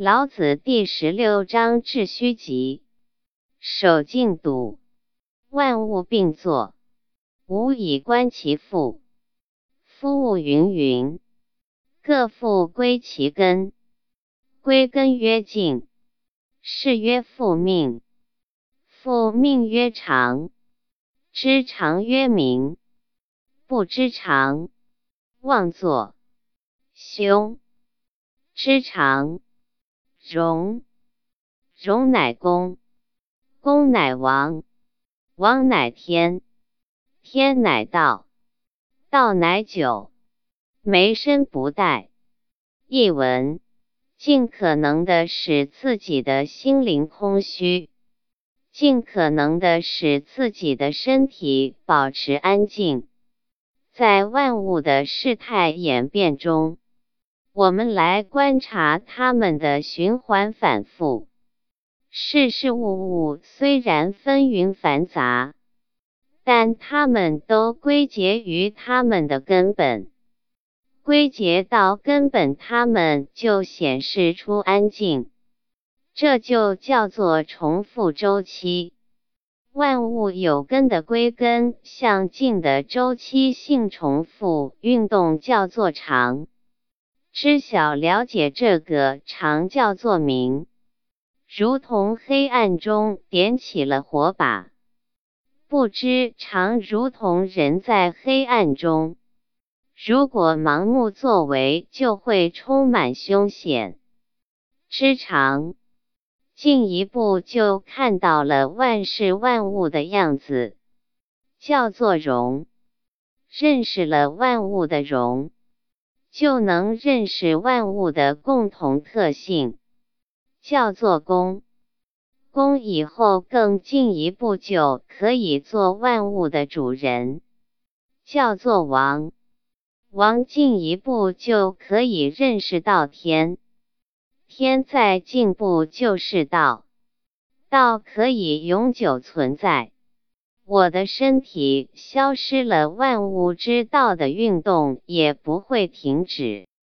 老子第十六章致虚极，守静笃，万物并作，吾以观其复。夫物芸芸，各复归其根。归根曰静，是曰复命。复命曰长，知常曰明。不知常，妄作。凶，知常。容，容乃公，公乃王，王乃天，天乃道，道乃久，没身不殆。译文：尽可能的使自己的心灵空虚，尽可能的使自己的身体保持安静，在万物的事态演变中。我们来观察它们的循环反复。事事物物虽然纷纭繁杂，但它们都归结于它们的根本。归结到根本，它们就显示出安静。这就叫做重复周期。万物有根的归根向静的周期性重复运动叫做长。知晓了解这个常叫做明，如同黑暗中点起了火把；不知常如同人在黑暗中，如果盲目作为，就会充满凶险。知常，进一步就看到了万事万物的样子，叫做容；认识了万物的容。就能认识万物的共同特性，叫做公。公以后更进一步，就可以做万物的主人，叫做王。王进一步就可以认识到天，天再进步就是道，道可以永久存在。我的身体消失了，万物之道的运动也不会停止。